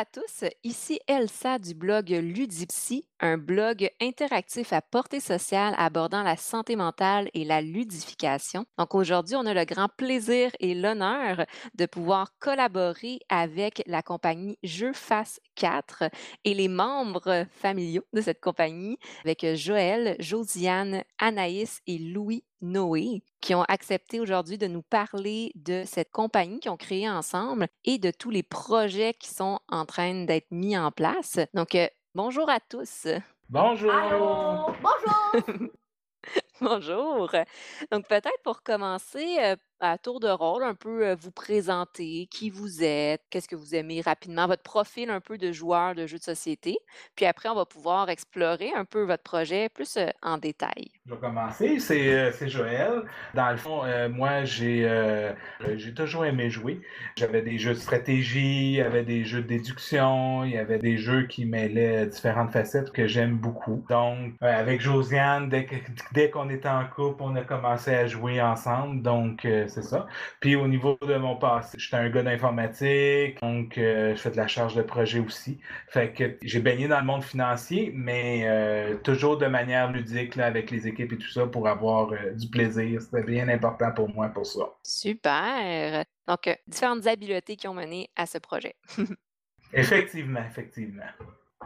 à tous, ici Elsa du blog Ludipsy, un blog interactif à portée sociale abordant la santé mentale et la ludification. Donc aujourd'hui, on a le grand plaisir et l'honneur de pouvoir collaborer avec la compagnie Jeux Face 4 et les membres familiaux de cette compagnie, avec Joël, Josiane, Anaïs et Louis Noé, qui ont accepté aujourd'hui de nous parler de cette compagnie qu'ils ont créée ensemble et de tous les projets qui sont en train d'être mis en place. Donc, euh, bonjour à tous. Bonjour. Allô? Bonjour. Bonjour. Donc, peut-être pour commencer, euh, à tour de rôle, un peu euh, vous présenter qui vous êtes, qu'est-ce que vous aimez rapidement, votre profil un peu de joueur de jeux de société. Puis après, on va pouvoir explorer un peu votre projet plus euh, en détail. Je vais commencer. C'est euh, Joël. Dans le fond, moi, j'ai j'ai toujours aimé jouer. J'avais des jeux de stratégie, il y avait des jeux de déduction, il y avait des jeux qui mêlaient différentes facettes que j'aime beaucoup. Donc, avec Josiane, dès que- dès qu'on était en couple, on a commencé à jouer ensemble. Donc, c'est ça. Puis au niveau de mon passé, j'étais un gars d'informatique, donc euh, je fais de la charge de projet aussi. Fait que j'ai baigné dans le monde financier, mais euh, toujours de manière ludique là, avec les équipes et tout ça pour avoir euh, du plaisir. C'était bien important pour moi pour ça. Super. Donc, différentes habiletés qui ont mené à ce projet. Effectivement, effectivement.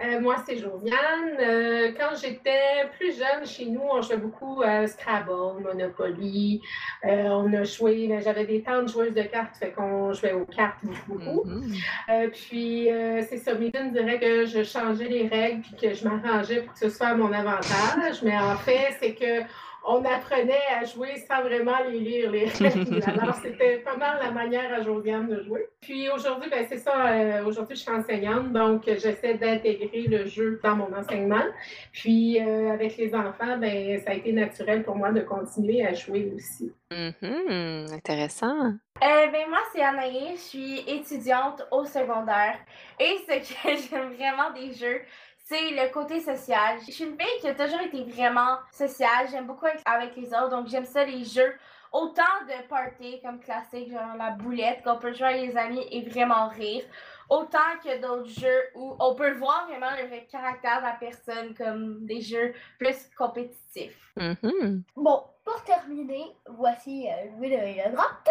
Euh, moi, c'est Josiane. Euh, quand j'étais plus jeune, chez nous, on jouait beaucoup à Scrabble, Monopoly. Euh, on a joué, mais j'avais des tantes joueuses de cartes, fait qu'on jouait aux cartes beaucoup. beaucoup. Mhm. Euh, puis, euh, c'est ça, Mylène dirait que je changeais les règles puis que je m'arrangeais pour que ce soit à mon avantage. Mais en fait, c'est que on apprenait à jouer sans vraiment les lire, les règles. Alors, c'était pas mal la manière à Josiane de jouer. Puis aujourd'hui, ben, c'est ça, euh, aujourd'hui, je suis enseignante, donc j'essaie d'intégrer le jeu dans mon enseignement. Puis, euh, avec les enfants, ben, ça a été naturel pour moi de continuer à jouer aussi. Mhm. Intéressant. Euh, ben moi, c'est Anaïs, je suis étudiante au secondaire. Et ce que j'aime vraiment des jeux, c'est le côté social. Je suis une fille qui a toujours été vraiment sociale. J'aime beaucoup être avec les autres, donc j'aime ça, les jeux. Autant de party comme classique, genre la boulette, qu'on peut jouer avec les amis et vraiment rire. Autant que d'autres jeux où on peut voir vraiment le vrai caractère de la personne, comme des jeux plus compétitifs. Mhm. Bon, pour terminer, voici euh, Louis de le drop.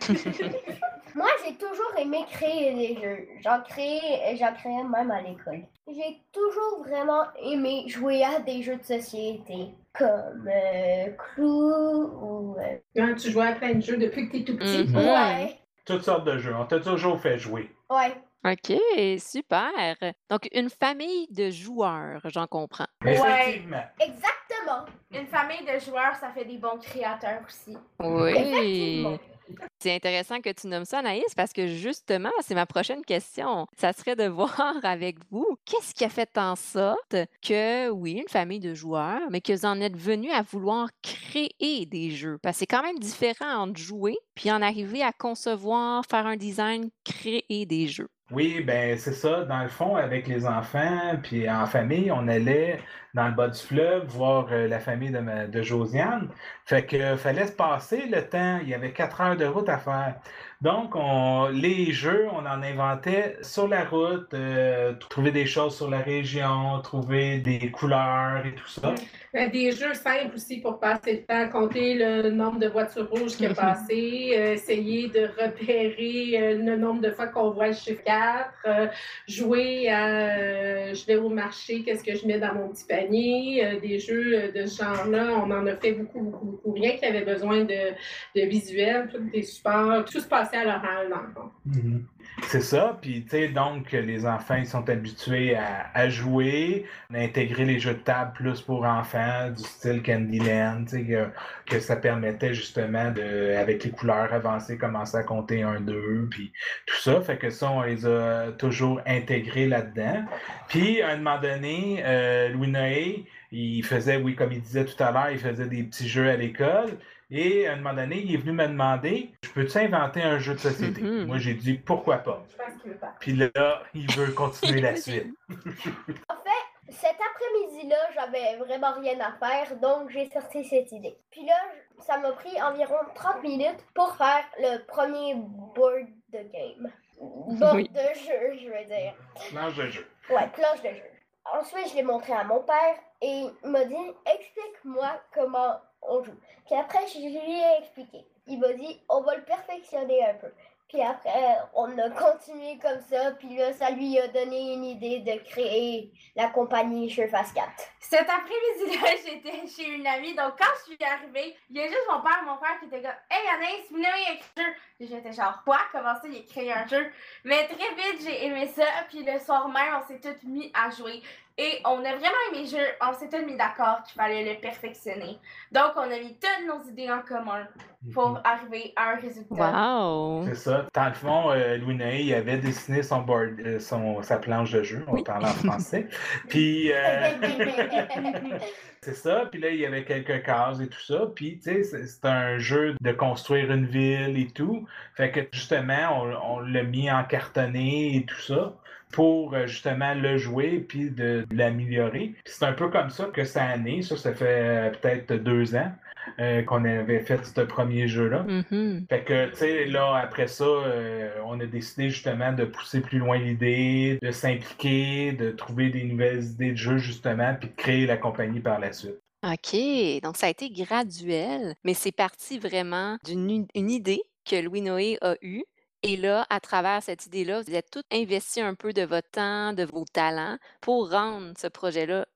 Moi, j'ai toujours aimé créer des jeux. J'en créais, j'en créais même à l'école. J'ai toujours vraiment aimé jouer à des jeux de société comme euh, Clue ou euh, Quand tu jouais à plein de jeux depuis que tu es tout petit? Mhm. ouais, Toutes sortes de jeux. On t'a toujours fait jouer. ouais. OK, super. Donc, une famille de joueurs, j'en comprends. Ouais. Effectivement. Une famille de joueurs, ça fait des bons créateurs aussi. Oui. Effectivement. C'est intéressant que tu nommes ça, Anaïs, parce que justement, c'est ma prochaine question. Ça serait de voir avec vous, qu'est-ce qui a fait en sorte que, oui, une famille de joueurs, mais que vous en êtes venu à vouloir créer des jeux? Parce que c'est quand même différent entre jouer puis en arriver à concevoir, faire un design, créer des jeux. Oui, ben c'est ça. Dans le fond, avec les enfants, puis en famille, on allait dans le bas du fleuve voir euh, la famille de, Josiane. Fait que fallait se passer le temps. Il y avait quatre heures de route à faire. Donc, on, les jeux, on en inventait sur la route, euh, trouver des choses sur la région, trouver des couleurs et tout ça. Ben, Des jeux simples aussi pour passer le temps, compter le nombre de voitures rouges qui a passé, euh, essayer de repérer euh, le nombre de fois qu'on voit le chiffre 4, euh, jouer à je vais au marché, qu'est-ce que je mets dans mon petit panier, des jeux de ce genre-là, on en a fait beaucoup, beaucoup, beaucoup. Rien qui avait besoin de, de visuels, tous des supports, tout se passait à l'oral dans le fond. Mhm. C'est ça, puis tu sais, donc les enfants ils sont habitués à, à jouer, à intégrer les jeux de table plus pour enfants, du style Candyland, tu sais, que, que ça permettait justement de, avec les couleurs avancées, commencer à compter un, deux, puis tout ça, fait que ça, on les a toujours intégrés là-dedans. Puis, à un moment donné, euh, Louis Noé, il faisait, oui, comme il disait tout à l'heure, il faisait des petits jeux à l'école. Et à un moment donné, il est venu me demander Je peux-tu inventer un jeu de société? Mhm. Moi, j'ai dit Pourquoi pas Je pense qu'il veut pas. Puis là, il veut continuer la suite. En fait, cet après-midi-là, j'avais vraiment rien à faire, donc j'ai sorti cette idée. Puis là, ça m'a pris environ 30 minutes pour faire le premier board de game. Oui. de jeu, je veux dire. Planche de jeu. Ouais, planche de jeu. Ensuite, je l'ai montré à mon père et il m'a dit Explique-moi comment on joue. Puis après, je lui ai expliqué. Il m'a dit On va le perfectionner un peu. Puis après, on a continué comme ça. Puis là, ça lui a donné une idée de créer la compagnie Fast 4. Cet après-midi-là, j'étais chez une amie. Donc, quand je suis arrivée, il y a juste mon père, mon frère qui était comme Hey Anaïs, a écrit un jeu. J'étais genre Quoi? Comment ça, il a créé un jeu? Mais très vite, j'ai aimé ça. Puis le soir même, on s'est tous mis à jouer. Et on a vraiment aimé le jeu. On s'est tous mis d'accord qu'il fallait le perfectionner. Donc, on a mis toutes nos idées en commun pour arriver à un résultat. Wow! C'est ça. Dans le fond, euh, Louis il avait dessiné son board, euh, son, sa planche de jeu, on Oui. parle en français. Puis, euh, c'est ça. Puis là, il y avait quelques cases et tout ça. Puis, tu sais, c'est- un jeu de construire une ville et tout. Fait que, justement, on, l'a mis en cartonné et tout ça pour euh, justement le jouer puis de, l'améliorer. C'est un peu comme ça que ça a né. Ça, ça fait euh, peut-être deux ans euh, qu'on avait fait ce premier jeu-là. Mhm. Fait que, tu sais, là, après ça, euh, on a décidé justement de pousser plus loin l'idée, de s'impliquer, de trouver des nouvelles idées de jeu, justement, puis de créer la compagnie par la suite. OK, donc ça a été graduel, mais c'est parti vraiment d'une une idée que Louis Noé a eue. Et là, à travers cette idée-là, vous êtes tous investi un peu de votre temps, de vos talents pour rendre ce projet-là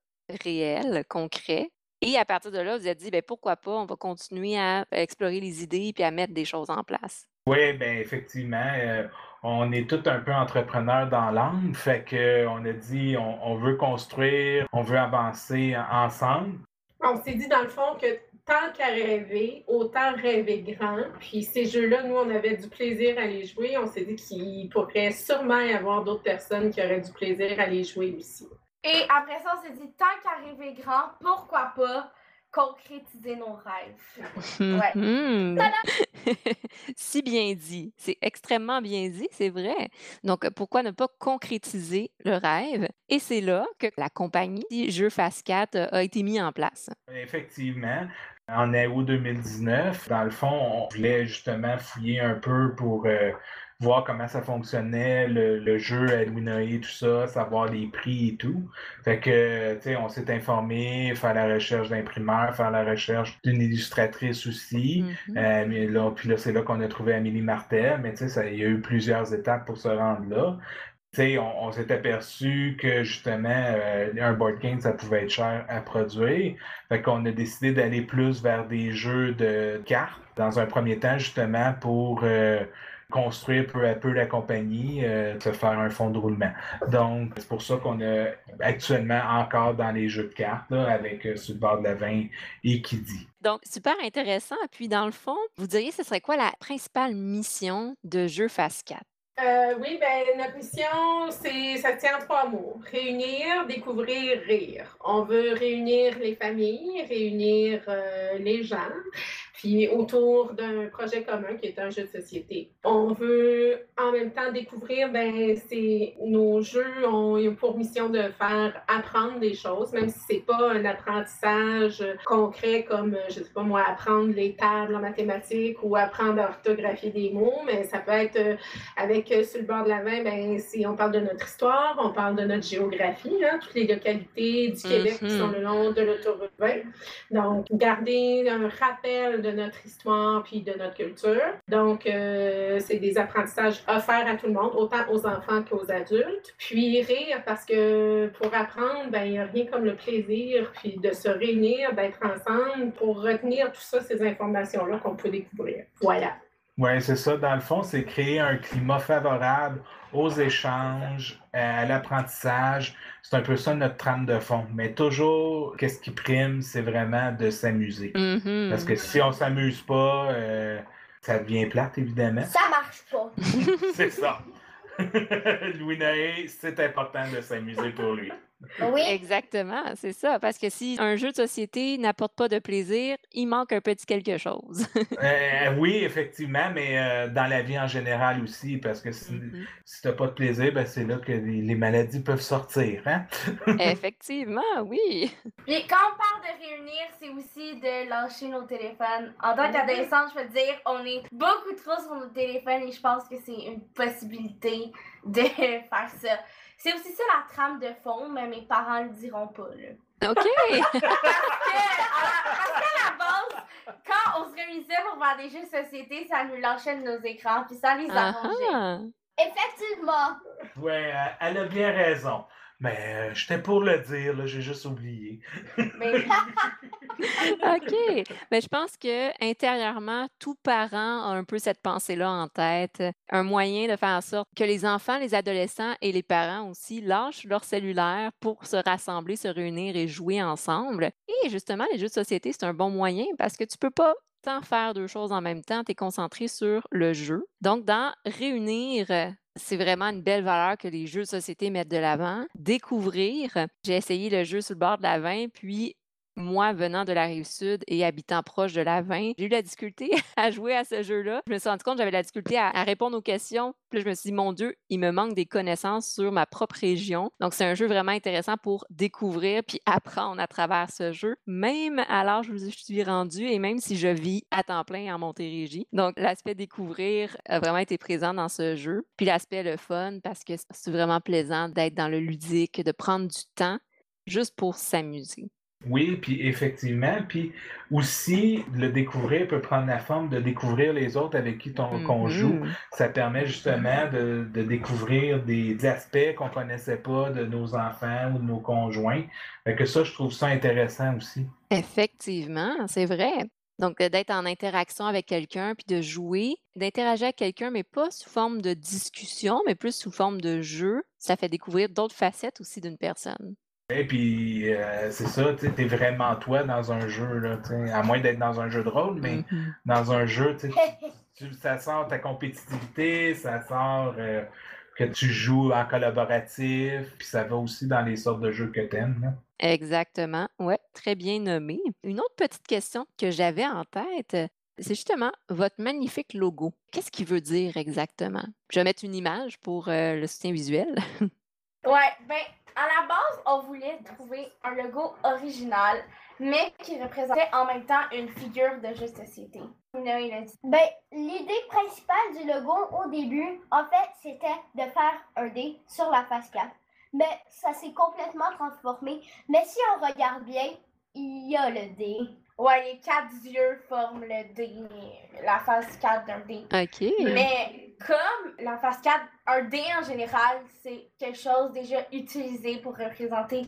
réel, concret. Et à partir de là, vous êtes dit, ben, pourquoi pas, on va continuer à explorer les idées puis à mettre des choses en place. Oui, ben effectivement, euh, on est tous un peu entrepreneurs dans l'âme, fait que on a dit on, on veut construire, on veut avancer en- ensemble. On s'est dit dans le fond que tant qu'à rêver, autant rêver grand. Puis ces jeux-là, nous, on avait du plaisir à les jouer. On s'est dit qu'il pourrait sûrement y avoir d'autres personnes qui auraient du plaisir à les jouer aussi. Et après ça, on s'est dit Tant qu'à rêver grand, pourquoi pas concrétiser nos rêves? Ouais. Mhm. si bien dit. C'est extrêmement bien dit, c'est vrai. Donc, pourquoi ne pas concrétiser le rêve? Et c'est là que la compagnie Jeux Fast 4 euh, a été mise en place. Effectivement, en août 2019, dans le fond, on voulait justement fouiller un peu pour euh, voir comment ça fonctionnait, le, le jeu à Louis tout ça, savoir les prix et tout. Fait que, tu sais, on s'est informé, faire la recherche d'imprimeur, faire la recherche d'une illustratrice aussi. Mhm. Euh, mais là, puis là, c'est là qu'on a trouvé Amélie Martel, mais tu sais, il y a eu plusieurs étapes pour se rendre là. Tu sais, on, on s'est aperçu que justement, euh, un board game, ça pouvait être cher à produire. Fait qu'on a décidé d'aller plus vers des jeux de cartes dans un premier temps, justement, pour euh, construire peu à peu la compagnie, euh, se faire un fonds de roulement. Donc, c'est pour ça qu'on est actuellement encore dans les jeux de cartes, là, avec euh, sur le bord de la vin et qui dit. Donc, super intéressant. Puis, dans le fond, vous diriez, ce serait quoi la principale mission de Jeux Fast 4? Euh, oui, ben notre mission, c'est ça tient en trois mots. Réunir, découvrir, rire. On veut réunir les familles, réunir euh, les gens, puis autour d'un projet commun qui est un jeu de société. On veut en même temps découvrir, ben c'est nos jeux ont pour mission de faire apprendre des choses, même si c'est pas un apprentissage concret comme je sais pas moi apprendre les tables en mathématiques ou apprendre à orthographier des mots, mais ça peut être euh, avec euh, sur le bord de la main, ben, si on parle de notre histoire, on parle de notre géographie, hein, toutes les localités du Québec qui Mhm. sont le long de l'autoroute 20. Donc, garder un rappel de notre histoire puis de notre culture. Donc, euh, c'est des apprentissages offerts à tout le monde, autant aux enfants qu'aux adultes. Puis rire, parce que pour apprendre, ben, il n'y a rien comme le plaisir, puis de se réunir, d'être ensemble pour retenir tout ça, ces informations-là qu'on peut découvrir. Voilà. Oui, c'est ça. Dans le fond, c'est créer un climat favorable aux échanges, à l'apprentissage. C'est un peu ça notre trame de fond. Mais toujours, qu'est-ce qui prime, c'est vraiment de s'amuser. Mhm. Parce que si on s'amuse pas, euh, ça devient plate, évidemment. Ça marche pas. c'est ça. Louis Noé, c'est important de s'amuser pour lui. Oui, Exactement, c'est ça. Parce que si un jeu de société n'apporte pas de plaisir, il manque un petit quelque chose. Euh, oui, effectivement, mais euh, dans la vie en général aussi, parce que si, Mhm. si tu n'as pas de plaisir, ben, c'est là que les, les maladies peuvent sortir. Hein? Effectivement, oui. Puis quand on parle de réunir, c'est aussi de lâcher nos téléphones. En tant qu'adolescente, je peux te dire, on est beaucoup trop sur nos téléphones et je pense que c'est une possibilité de faire ça. C'est aussi ça la trame de fond, mais mes parents le diront pas. Là. OK. Parce que, à la- parce qu'à la base, quand on se réunissait pour faire des jeux de société, ça nous lâchait de nos écrans, puis ça les arrangeait. effectivement. Ouais, euh, elle a bien raison. Mais euh, j'étais pour le dire, là, j'ai juste oublié. OK. Mais je pense que intérieurement, tout parent a un peu cette pensée-là en tête. Un moyen de faire en sorte que les enfants, les adolescents et les parents aussi lâchent leur cellulaire pour se rassembler, se réunir et jouer ensemble. Et justement, les jeux de société, c'est un bon moyen parce que tu peux pas tant faire deux choses en même temps, tu es concentré sur le jeu. Donc, dans réunir, c'est vraiment une belle valeur que les jeux de société mettent de l'avant. Découvrir, j'ai essayé le jeu sur le bord de la vin, puis moi, venant de la rive sud et habitant proche de la vin, j'ai eu la difficulté à jouer à ce jeu-là. Je me suis rendu compte que j'avais la difficulté à, répondre aux questions. Puis je me suis dit, mon Dieu, il me manque des connaissances sur ma propre région. Donc, c'est un jeu vraiment intéressant pour découvrir puis apprendre à travers ce jeu, même à l'âge où je suis rendue et même si je vis à temps plein en Montérégie. Donc, l'aspect découvrir a vraiment été présent dans ce jeu. Puis l'aspect le fun parce que c'est vraiment plaisant d'être dans le ludique, de prendre du temps juste pour s'amuser. Oui, puis effectivement, puis aussi le découvrir peut prendre la forme de découvrir les autres avec qui ton, qu'on joue. Mhm. Ça permet justement de, de découvrir des, des aspects qu'on connaissait pas de nos enfants ou de nos conjoints. Fait que ça, je trouve ça intéressant aussi. Effectivement, c'est vrai. Donc, euh, d'être en interaction avec quelqu'un, puis de jouer, d'interagir avec quelqu'un, mais pas sous forme de discussion, mais plus sous forme de jeu, ça fait découvrir d'autres facettes aussi d'une personne. Et puis, euh, c'est ça, tu es vraiment toi dans un jeu, là, à moins d'être dans un jeu de rôle, mais Mhm. dans un jeu, tu ça sort ta compétitivité, ça sort euh, que tu joues en collaboratif, puis ça va aussi dans les sortes de jeux que tu aimes. Exactement. Ouais, très bien nommé. Une autre petite question que j'avais en tête, c'est justement votre magnifique logo. Qu'est-ce qu'il veut dire exactement? Je vais mettre une image pour euh, le soutien visuel. Ouais, ben, à la base, on voulait trouver un logo original, mais qui représentait en même temps une figure de jeu société. Ben, l'idée principale du logo au début, en fait, c'était de faire un D sur la face 4. Mais ça s'est complètement transformé. Mais si on regarde bien, il y a le D. Ouais, les quatre yeux forment le D, la face 4 d'un D. OK. Mais comme la face 4, un D en général, c'est quelque chose déjà utilisé pour représenter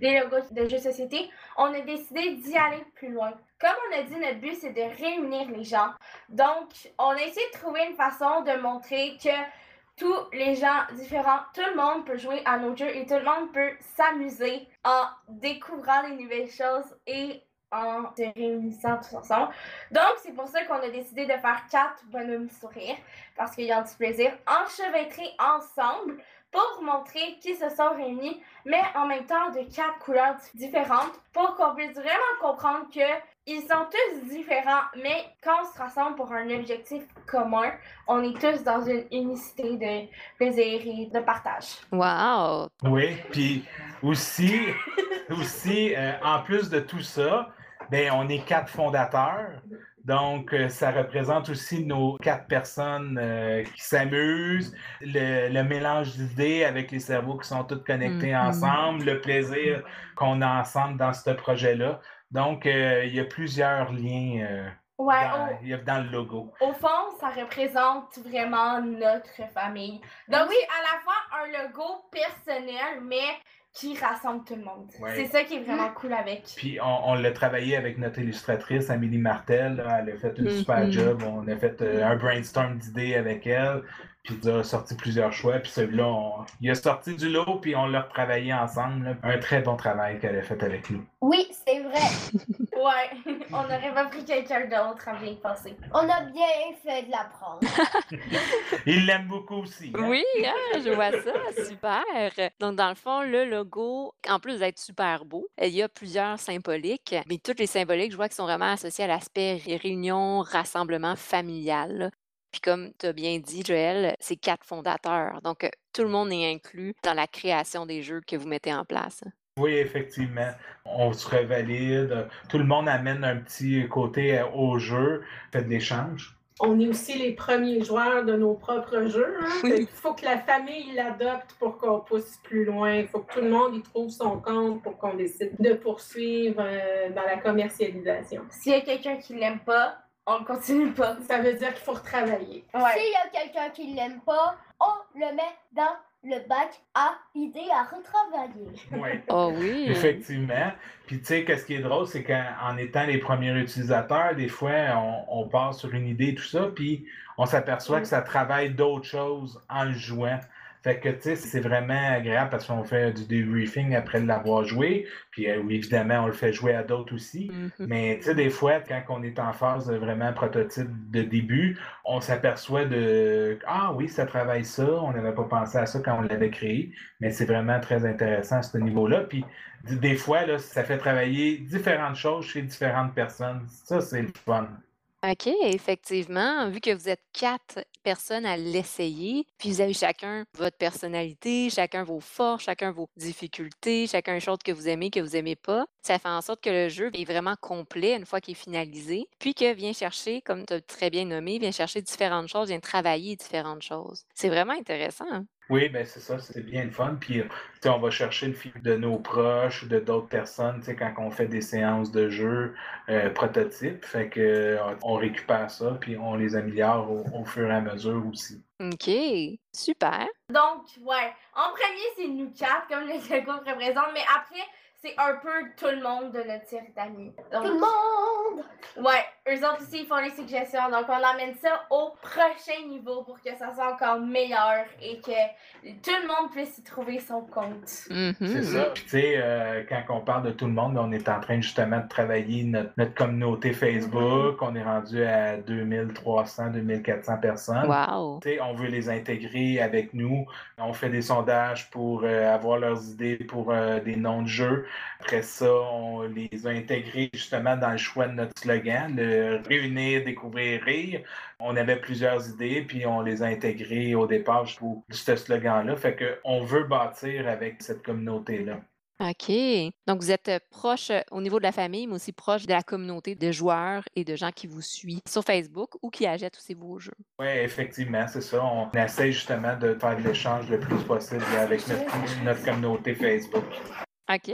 les logos de jeux de société, on a décidé d'y aller plus loin. Comme on a dit, notre but, c'est de réunir les gens. Donc, on a essayé de trouver une façon de montrer que tous les gens différents, tout le monde peut jouer à nos jeux et tout le monde peut s'amuser en découvrant les nouvelles choses et en se réunissant tous ensemble. Donc, c'est pour ça qu'on a décidé de faire quatre bonhommes sourires, parce qu'ils ont du plaisir, enchevêtrés ensemble pour montrer qu'ils se sont réunis, mais en même temps de quatre couleurs différentes, pour qu'on puisse vraiment comprendre que ils sont tous différents, mais quand on se rassemble pour un objectif commun, on est tous dans une unicité de plaisir et de partage. Wow! Oui, puis aussi, aussi euh, en plus de tout ça, ben, on est quatre fondateurs. Donc, euh, ça représente aussi nos quatre personnes euh, qui s'amusent, le, le mélange d'idées avec les cerveaux qui sont tous connectés Mhm. ensemble, le plaisir qu'on a ensemble dans ce projet-là. Donc, euh, il y a plusieurs liens euh, Ouais, dans, il y a dans le logo. au, au fond, ça représente vraiment notre famille. Donc, oui, à la fois un logo personnel, mais qui rassemble tout le monde. Ouais. C'est ça qui est vraiment cool avec. Puis on, on l'a travaillé avec notre illustratrice, Amélie Martel. là. Elle a fait une super Mhm. job. On a fait euh, un brainstorm d'idées avec elle. Puis il a sorti plusieurs choix. Puis celui-là, on- il a sorti du lot. Puis on l'a retravaillé ensemble. là. Un très bon travail qu'elle a fait avec nous. Oui, c'est vrai. Ouais, on n'aurait pas pris quelqu'un d'autre à bien passer. On a bien fait de l'apprendre. Il l'aime beaucoup aussi. hein? Oui, hein, je vois ça, super. Donc, dans le fond, le logo, en plus d'être super beau, il y a plusieurs symboliques, mais toutes les symboliques, je vois qu'ils sont vraiment associés à l'aspect réunion, rassemblement familial. Puis comme tu as bien dit, Joël, c'est quatre fondateurs. Donc, euh, tout le monde est inclus dans la création des jeux que vous mettez en place. Oui, effectivement. On se revalide. Tout le monde amène un petit côté euh, au jeu, fait de l'échange. On est aussi les premiers joueurs de nos propres jeux. hein. Oui. Il faut que la famille l'adopte pour qu'on pousse plus loin. Il faut que tout le monde y trouve son compte pour qu'on décide de poursuivre euh, dans la commercialisation. S'il y a quelqu'un qui l'aime pas, on continue pas. Ça veut dire qu'il faut retravailler. Ouais. S'il y a quelqu'un qui l'aime pas, on le met dans le bac à idées à retravailler. Oui. Oh oui. Effectivement. Puis tu sais, qu'est-ce qui est drôle, c'est qu'en étant les premiers utilisateurs, des fois, on, on part sur une idée, tout ça, puis on s'aperçoit que ça travaille d'autres choses en le jouant. Fait que, tu sais, c'est vraiment agréable parce qu'on fait du debriefing après l'avoir joué. Puis, euh, oui, évidemment, on le fait jouer à d'autres aussi. Mhm. Mais, tu sais, des fois, quand on est en phase de vraiment prototype de début, on s'aperçoit de Ah oui, ça travaille ça. On n'avait pas pensé à ça quand on l'avait créé. Mais c'est vraiment très intéressant à ce niveau-là. Puis, des fois, là, ça fait travailler différentes choses chez différentes personnes. Ça, c'est le fun. OK, effectivement, vu que vous êtes quatre personnes à l'essayer, puis vous avez chacun votre personnalité, chacun vos forces, chacun vos difficultés, chacun une chose que vous aimez, que vous aimez pas, ça fait en sorte que le jeu est vraiment complet une fois qu'il est finalisé, puis que vient chercher, comme tu as très bien nommé, vient chercher différentes choses, vient travailler différentes choses. C'est vraiment intéressant. Oui, ben c'est ça, c'est bien le fun. Puis, tu sais, on va chercher le feedback de nos proches ou de d'autres personnes, tu sais, quand on fait des séances de jeu euh, prototypes. Fait que euh, on récupère ça, puis on les améliore au, au fur et à mesure aussi. OK, super. Donc, ouais. En premier, c'est nous quatre, comme le logo représente, mais après, c'est un peu tout le monde de notre cirque d'amis. Tout le monde! Ouais, eux autres aussi, ils font les suggestions. Donc, on amène ça au prochain niveau pour que ça soit encore meilleur et que tout le monde puisse y trouver son compte. Mhm. C'est ça. Puis, tu sais, euh, quand on parle de tout le monde, on est en train justement de travailler notre, notre communauté Facebook. On est rendu à 2300, 2400 personnes. Wow. Tu sais, on veut les intégrer avec nous. On fait des sondages pour euh, avoir leurs idées pour euh, des noms de jeux. Après ça, on les a intégrés justement dans le choix de notre slogan, le réunir, découvrir, rire. On avait plusieurs idées, puis on les a intégrés au départ pour ce slogan-là. Fait que on veut bâtir avec cette communauté-là. OK. Donc, vous êtes euh, proche euh, au niveau de la famille, mais aussi proche de la communauté de joueurs et de gens qui vous suivent sur Facebook ou qui achètent aussi vos jeux. Oui, effectivement, c'est ça. On essaie justement de faire de l'échange le plus possible avec notre, notre communauté Facebook. OK.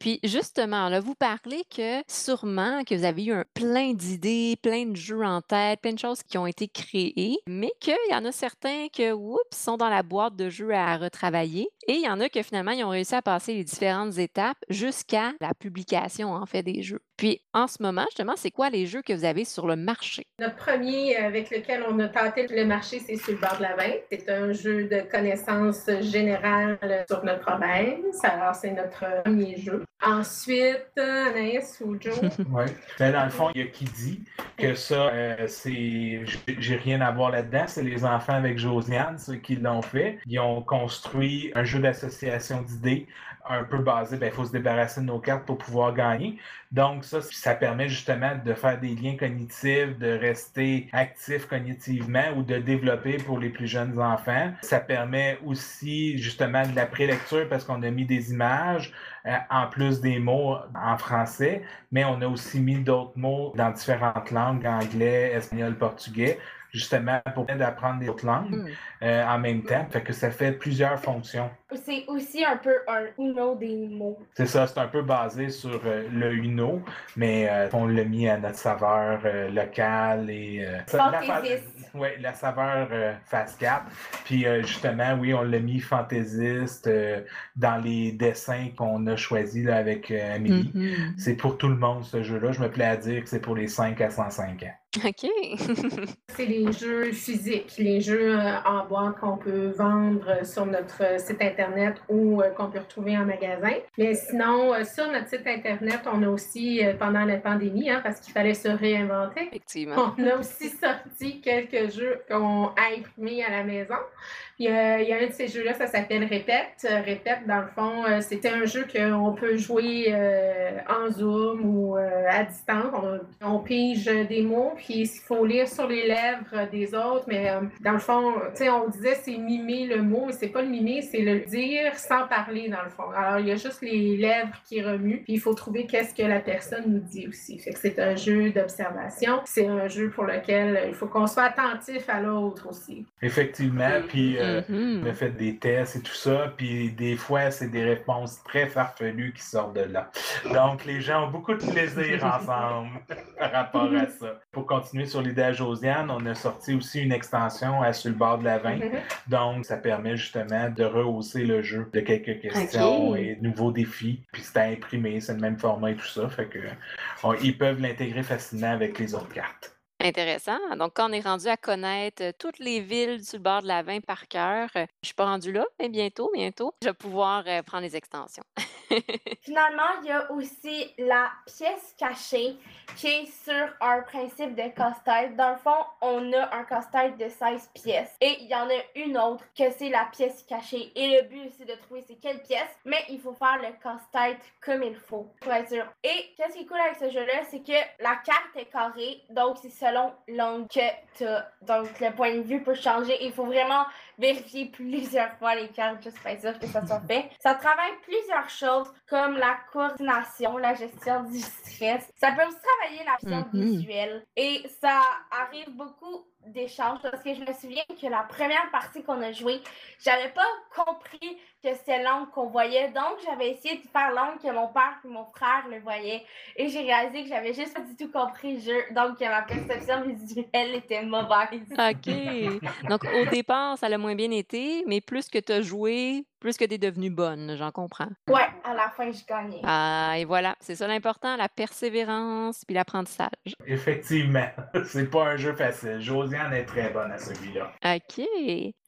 Puis justement, là, vous parlez que sûrement que vous avez eu plein d'idées, plein de jeux en tête, plein de choses qui ont été créées, mais qu'il y en a certains que, oups, sont dans la boîte de jeux à retravailler. Et il y en a que finalement, ils ont réussi à passer les différentes étapes jusqu'à la publication, en fait, des jeux. Puis en ce moment, justement, c'est quoi les jeux que vous avez sur le marché? Notre premier avec lequel on a tenté le marché, c'est sur le bord de la vente. C'est un jeu de connaissances générales sur notre province. Alors, c'est notre premier jeu. Ensuite, Anaïs ou Joe? Oui. Mais dans le fond, il y a qui dit que ça, euh, c'est. j'ai- rien à voir là-dedans. C'est les enfants avec Josiane, ceux qui l'ont fait. Ils ont construit un jeu d'association d'idées un peu basé, ben, il faut se débarrasser de nos cartes pour pouvoir gagner. Donc, ça, ça permet justement de faire des liens cognitifs, de rester actif cognitivement ou de développer pour les plus jeunes enfants. Ça permet aussi justement de la prélecture parce qu'on a mis des images euh, en plus des mots en français, mais on a aussi mis d'autres mots dans différentes langues, anglais, espagnol, portugais, justement pour d'apprendre des autres langues Hmm. euh, en même temps. Fait que ça fait plusieurs fonctions. C'est aussi un peu un Uno des mots. C'est ça, c'est un peu basé sur euh, le Uno, mais euh, on l'a mis à notre saveur euh, locale et euh, ça- la, fa- ouais, la saveur euh, Fast 4. Puis euh, justement, oui, on l'a mis fantaisiste euh, dans les dessins qu'on a choisis là, avec euh, Amélie. Mhm. C'est pour tout le monde ce jeu-là. Je me plais à dire que c'est pour les 5 à 105 ans. OK. C'est les jeux physiques, les jeux euh, en boîte qu'on peut vendre sur notre site Internet ou euh, qu'on peut retrouver en magasin. Mais sinon, euh, sur notre site Internet, on a aussi, pendant la pandémie, hein, parce qu'il fallait se réinventer, Effectivement. on a aussi sorti quelques jeux qu'on a imprimés à la maison. Il y, a, il y a un de ces jeux-là, ça s'appelle Répète. Répète, dans le fond, c'était un jeu qu'on peut jouer en Zoom ou à distance. On, on, pige des mots, puis il faut lire sur les lèvres des autres. Mais dans le fond, tu sais, on disait c'est mimer le mot, mais c'est pas le mimer, c'est le dire sans parler, dans le fond. Alors, il y a juste les lèvres qui remuent, puis il faut trouver qu'est-ce que la personne nous dit aussi. Fait que c'est un jeu d'observation. C'est un jeu pour lequel il faut qu'on soit attentif à l'autre aussi. Effectivement, puis On a fait des tests et tout ça, puis des fois, c'est des réponses très farfelues qui sortent de là. Donc, les gens ont beaucoup de plaisir ensemble par rapport à ça. Pour continuer sur l'idée à Josiane, on a sorti aussi une extension à Sur le bord de la vin. Mhm. Donc, ça permet justement de rehausser le jeu de quelques questions et de nouveaux défis. Puis c'est à imprimer, c'est le même format et tout ça. Fait que on- ils peuvent l'intégrer facilement avec les autres cartes. Intéressant. Donc, quand on est rendu à connaître euh, toutes les villes le bord de la Vin par cœur, euh, je suis pas rendue là, mais bientôt, bientôt, je vais pouvoir euh, prendre les extensions. Finalement, il y a aussi la pièce cachée qui est sur un principe de casse-tête. Dans le fond, on a un casse-tête de 16 pièces et il y en a une autre que c'est la pièce cachée. Et le but, c'est de trouver c'est quelle pièce, mais il faut faire le casse-tête comme il faut pour être sûr. Et qu'est-ce qui est cool avec ce jeu-là, c'est que la carte est carrée, donc c'est que tu Donc le point de vue peut changer. Il faut vraiment vérifier plusieurs fois les cartes juste pour être sûr que ça soit fait. Ça travaille plusieurs choses comme la coordination, la gestion du stress. Ça peut aussi travailler la vision Mhm. visuelle. Et ça arrive beaucoup d'échanges parce que je me souviens que la première partie qu'on a jouée, j'avais pas compris que c'était l'angle qu'on voyait. Donc, j'avais essayé de faire l'angle que mon père et mon frère le voyaient. Et j'ai réalisé que j'avais juste pas du tout compris le jeu. Donc, que ma perception visuelle était mauvaise. OK. Donc, au départ, ça l'a moins bien été, mais plus que tu as joué, plus que tu es devenue bonne, j'en comprends. Ouais, à la fin, je gagnais. Ah, et voilà, c'est ça l'important, la persévérance puis l'apprentissage. Effectivement, c'est pas un jeu facile. Josiane est très bonne à celui-là. OK.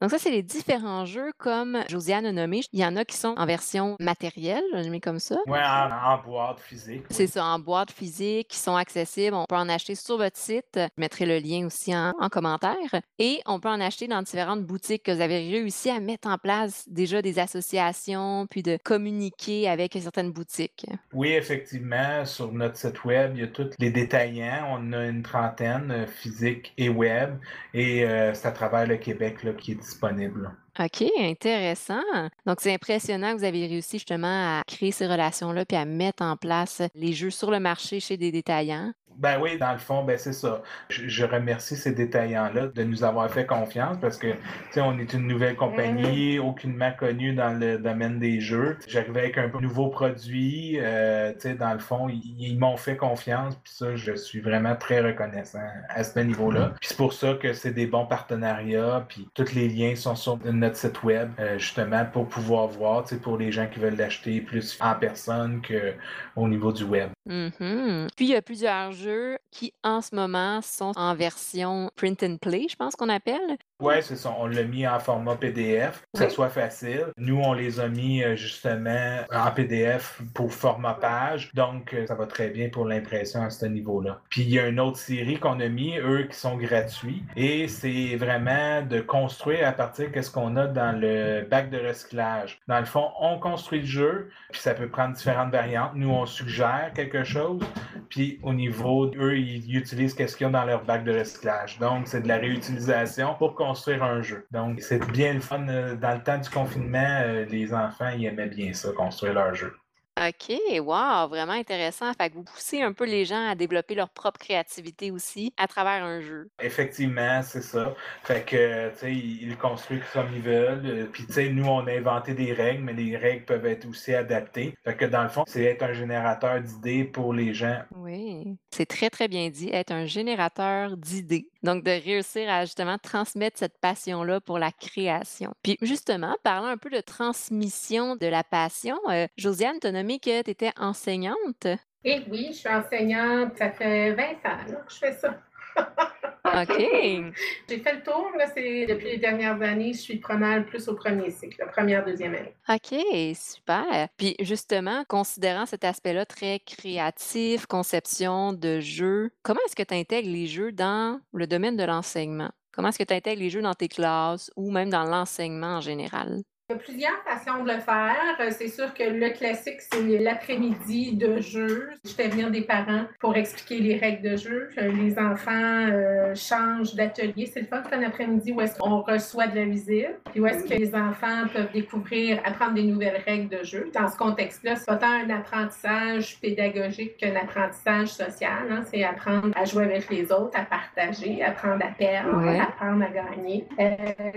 Donc ça, c'est les différents jeux comme Josiane a nommé. Il y en a qui sont en version matérielle, je mets comme ça. Ouais, en, en boîte physique. oui. C'est ça, en boîte physique, qui sont accessibles. On peut en acheter sur votre site. Je mettrai le lien aussi en, en commentaire. Et on peut en acheter dans différentes boutiques que vous avez réussi à mettre en place déjà des associations, puis de communiquer avec certaines boutiques. Oui, effectivement, sur notre site web, il y a tous les détaillants. On a une trentaine, euh, physique et web. Et euh, c'est à travers le Québec là, qui est disponible. OK, intéressant. Donc, c'est impressionnant que vous avez réussi justement à créer ces relations-là puis à mettre en place les jeux sur le marché chez des détaillants. Ben oui, dans le fond, ben c'est ça. Je, je remercie ces détaillants-là de nous avoir fait confiance parce que, tu sais, on est une nouvelle compagnie, aucunement connue dans le domaine des jeux. J'arrivais avec un nouveau produit, euh, tu sais, dans le fond, ils, ils m'ont fait confiance, puis ça, je suis vraiment très reconnaissant à ce niveau-là. Puis c'est pour ça que c'est des bons partenariats, puis tous les liens sont sur notre site web, euh, justement, pour pouvoir voir, tu sais, pour les gens qui veulent l'acheter plus en personne qu'au niveau du web. Mhm. Puis, il y a plusieurs jeux qui, en ce moment, sont en version print and play, je pense qu'on appelle. Ouais, c'est ça. On l'a mis en format PDF, que ça Oui. soit facile. Nous, on les a mis euh, justement en PDF pour format page. Donc, euh, ça va très bien pour l'impression à ce niveau-là. Puis, il y a une autre série qu'on a mis, eux, qui sont gratuits. Et c'est vraiment de construire à partir de ce qu'on a dans le bac de recyclage. Dans le fond, on construit le jeu, puis ça peut prendre différentes variantes. Nous, on suggère quelque chose. Puis, au niveau, eux, ils utilisent qu'est-ce qu'ils ont dans leur bac de recyclage. Donc, c'est de la réutilisation pour construire un jeu. Donc, c'est bien le fun. euh, Dans le temps du confinement, euh, les enfants, ils aimaient bien ça, construire leur jeu. OK, wow, vraiment intéressant. Fait que vous poussez un peu les gens à développer leur propre créativité aussi à travers un jeu. Effectivement, c'est ça. Fait que, tu sais, ils construisent comme ils veulent. Euh, Puis, tu sais, nous, on a inventé des règles, mais les règles peuvent être aussi adaptées. Fait que, dans le fond, c'est être un générateur d'idées pour les gens. Oui, c'est très, très bien dit, être un générateur d'idées. Donc, de réussir à justement transmettre cette passion-là pour la création. Puis, justement, parlant un peu de transmission de la passion, euh, Josiane, tu as nommé que tu étais enseignante. Et oui, je suis enseignante, ça fait 20 ans que je fais ça. OK. J'ai fait le tour, là, c'est depuis les dernières années, je suis pas mal plus au premier cycle, la première, deuxième année. OK, super. Puis justement, considérant cet aspect-là très créatif, conception de jeux, comment est-ce que tu intègres les jeux dans le domaine de l'enseignement? Comment est-ce que tu intègres les jeux dans tes classes ou même dans l'enseignement en général? Il y a plusieurs façons de le faire. Euh, c'est sûr que le classique, c'est l'après-midi de jeu. Je fais venir des parents pour expliquer les règles de jeu. Euh, les enfants euh, changent d'atelier. C'est le fun un après-midi où est-ce qu'on reçoit de la visite, puis où est-ce que les enfants peuvent découvrir, apprendre des nouvelles règles de jeu. Dans ce contexte-là, c'est pas tant un apprentissage pédagogique qu'un apprentissage social. Hein. C'est apprendre à jouer avec les autres, à partager, apprendre à perdre, apprendre à gagner.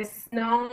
sinon,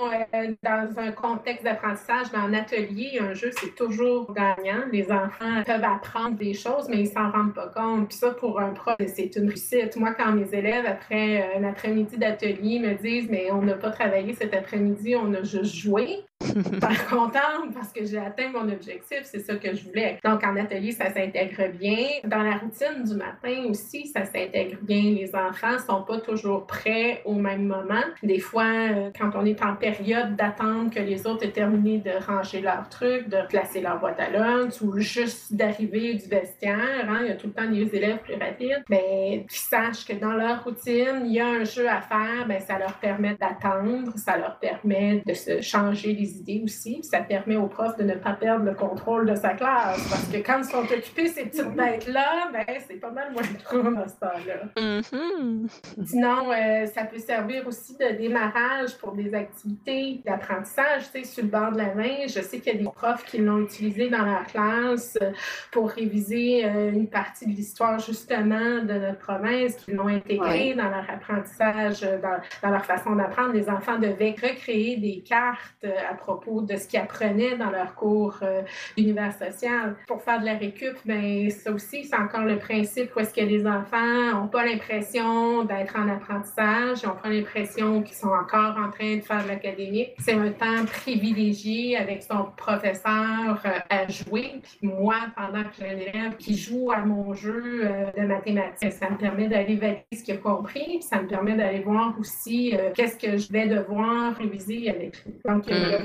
dans un contexte d'apprentissage, mais en atelier, un jeu, c'est toujours gagnant. Les enfants peuvent apprendre des choses, mais ils s'en rendent pas compte. Puis ça, pour un prof, c'est une réussite. Moi, quand mes élèves, après euh, un après-midi d'atelier, me disent, mais on n'a pas travaillé cet après-midi, on a juste joué, Par contente parce que j'ai atteint mon objectif, c'est ça que je voulais. Donc en atelier, ça s'intègre bien. Dans la routine du matin aussi, ça s'intègre bien. Les enfants sont pas toujours prêts au même moment. Des fois, euh, quand on est en période d'attente que les autres aient terminé de ranger leurs trucs, de placer leur boîte à lunch ou juste d'arriver du vestiaire, hein, il y a tout le temps des élèves plus rapides, mais qui sachent que dans leur routine, il y a un jeu à faire, ben, ça leur permet d'attendre, ça leur permet de se changer les idées aussi. ça permet aux profs de ne pas perdre le contrôle de sa classe. Parce que quand ils sont occupés, ces petites bêtes-là, ben, c'est pas mal moins de trouble à ce temps-là. Mm-hmm. Sinon, euh, ça peut servir aussi de démarrage pour des activités d'apprentissage. Tu sais, sur le bord de la main, je sais qu'il y a des profs qui l'ont utilisé dans leur classe euh, pour réviser euh, une partie de l'histoire justement de notre province, qui l'ont intégré dans leur apprentissage, dans, dans leur façon d'apprendre. Les enfants devaient recréer des cartes à de ce qu'ils apprenaient dans leur cours euh, d'univers social. Pour faire de la récup, ben, ça aussi, c'est encore le principe où est-ce que les enfants n'ont pas l'impression d'être en apprentissage, ils ont pas l'impression qu'ils sont encore en train de faire de l'académique. C'est un temps privilégié avec son professeur euh, à jouer. Puis moi, pendant que j'ai un élève qui joue à mon jeu euh, de mathématiques, ça me permet d'aller valider ce qu'il a compris, puis ça me permet d'aller voir aussi qu'est-ce que je vais devoir réviser avec lui.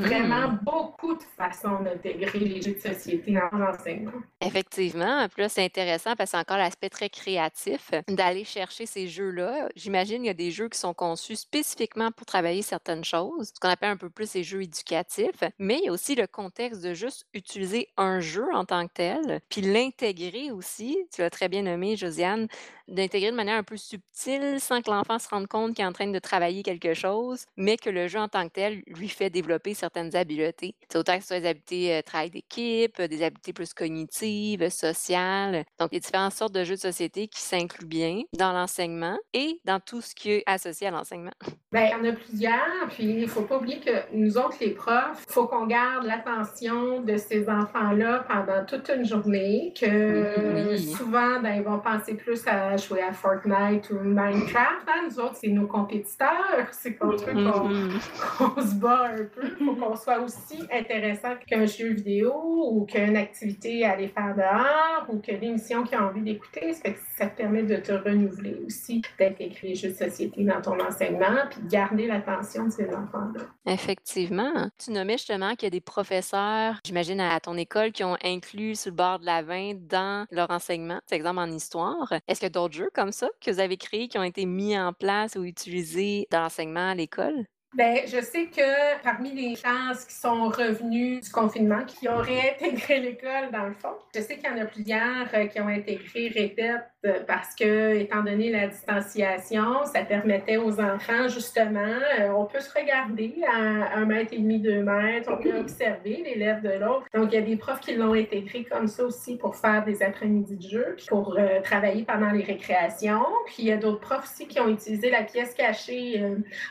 Vraiment beaucoup de façons d'intégrer les jeux de société dans l'enseignement. Effectivement. Puis là, c'est intéressant parce que c'est encore l'aspect très créatif d'aller chercher ces jeux-là. J'imagine qu'il y a des jeux qui sont conçus spécifiquement pour travailler certaines choses, ce qu'on appelle un peu plus les jeux éducatifs. Mais il y a aussi le contexte de juste utiliser un jeu en tant que tel, puis l'intégrer aussi. Tu l'as très bien nommé, Josiane, d'intégrer de manière un peu subtile sans que l'enfant se rende compte qu'il est en train de travailler quelque chose, mais que le jeu en tant que tel lui fait développer certaines habiletés. C'est autant que ce soit des habiletés euh, travail d'équipe, des habiletés plus cognitives, sociales. Donc, il y a différentes sortes de jeux de société qui s'incluent bien dans l'enseignement et dans tout ce qui est associé à l'enseignement. Bien, il y en a plusieurs, puis il ne faut pas oublier que nous autres, les profs, il faut qu'on garde l'attention de ces enfants-là pendant toute une journée, que souvent, ben, ils vont penser plus à jouer à Fortnite ou Minecraft. Hein. Nous autres, c'est nos compétiteurs. C'est qu'on mm-hmm. se bat un peu. Il faut qu'on soit aussi intéressant qu'un jeu vidéo ou qu'une activité à aller faire dehors ou que l'émission qu'ils ont envie d'écouter. Ça, ça te permet de te renouveler aussi, d'intégrer les jeux de société dans ton enseignement puis de garder l'attention de ces enfants-là. Effectivement. Tu nommais justement qu'il y a des professeurs, j'imagine à ton école, qui ont inclus sur le bord de la vin dans leur enseignement, par exemple en histoire. Est-ce qu'il y a d'autres jeux comme ça que vous avez créés qui ont été mis en place ou utilisés dans l'enseignement à l'école? Bien, je sais que parmi les classes qui sont revenues du confinement, qui ont réintégré l'école dans le fond, je sais qu'il y en a plusieurs euh, qui ont intégré euh, parce que, étant donné la distanciation, ça permettait aux enfants, justement, euh, on peut se regarder à un mètre et demi, deux mètres, on peut observer l'élève de l'autre. Donc, il y a des profs qui l'ont intégré comme ça aussi pour faire des après-midi de jeu, pour travailler pendant les récréations. Puis, il y a d'autres profs aussi qui ont utilisé la pièce cachée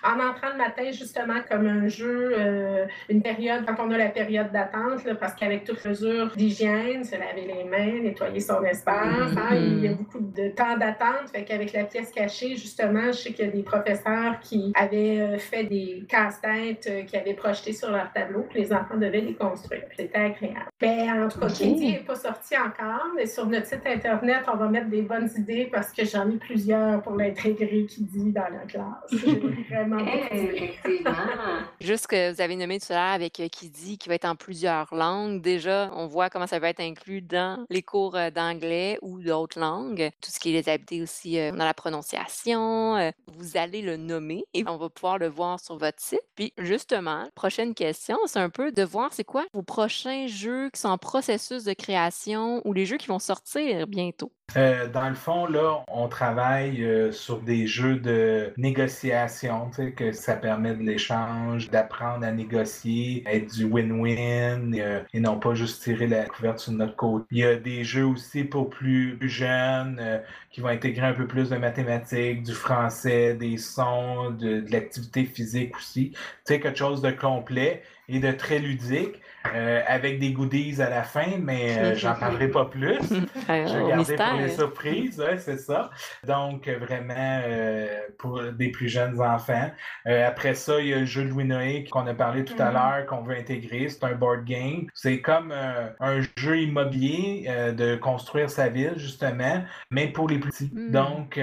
en entrant le matin justement comme un jeu, euh, une période, quand on a la période d'attente, parce qu'avec toutes les mesures d'hygiène, se laver les mains, nettoyer son espace, hein, il y a beaucoup de temps d'attente. Fait qu'avec la pièce cachée, justement, je sais qu'il y a des professeurs qui avaient euh, fait des casse-têtes euh, qui avaient projeté sur leur tableau, que les enfants devaient les construire. C'était agréable. Ben, en tout cas, Kiddy n'est pas sorti encore, mais sur notre site Internet, on va mettre des bonnes idées parce que j'en ai plusieurs pour l'intégrer Kiddy dans la classe. vraiment Juste que vous avez nommé tout à l'heure avec Kiddy qui va être en plusieurs langues. Déjà, on voit comment ça va être inclus dans les cours d'anglais ou d'autres langues. Tout ce qui est habiletés aussi dans la prononciation. Vous allez le nommer et on va pouvoir le voir sur votre site. Puis justement, prochaine question, c'est un peu de voir c'est quoi vos prochains jeux qui sont en processus de création ou les jeux qui vont sortir bientôt. Euh, dans le fond, là, on travaille euh, sur des jeux de négociation, que ça permet de l'échange, d'apprendre à négocier, être du win-win euh, et non pas juste tirer la couverture de notre côté. Il y a des jeux aussi pour plus jeunes qui vont intégrer un peu plus de mathématiques, du français, des sons, de, de l'activité physique aussi. Tu sais, quelque chose de complet et de très ludique. Euh, avec des goodies à la fin, mais euh, j'en parlerai pas plus. Je vais garder pour les surprises, c'est ça. Donc, vraiment, euh, pour des plus jeunes enfants. après ça, il y a le jeu de Louis Noé qu'on a parlé tout à mm-hmm. l'heure, qu'on veut intégrer. C'est un board game. C'est comme un jeu immobilier de construire sa ville, justement, mais pour les petits. Mm. Donc,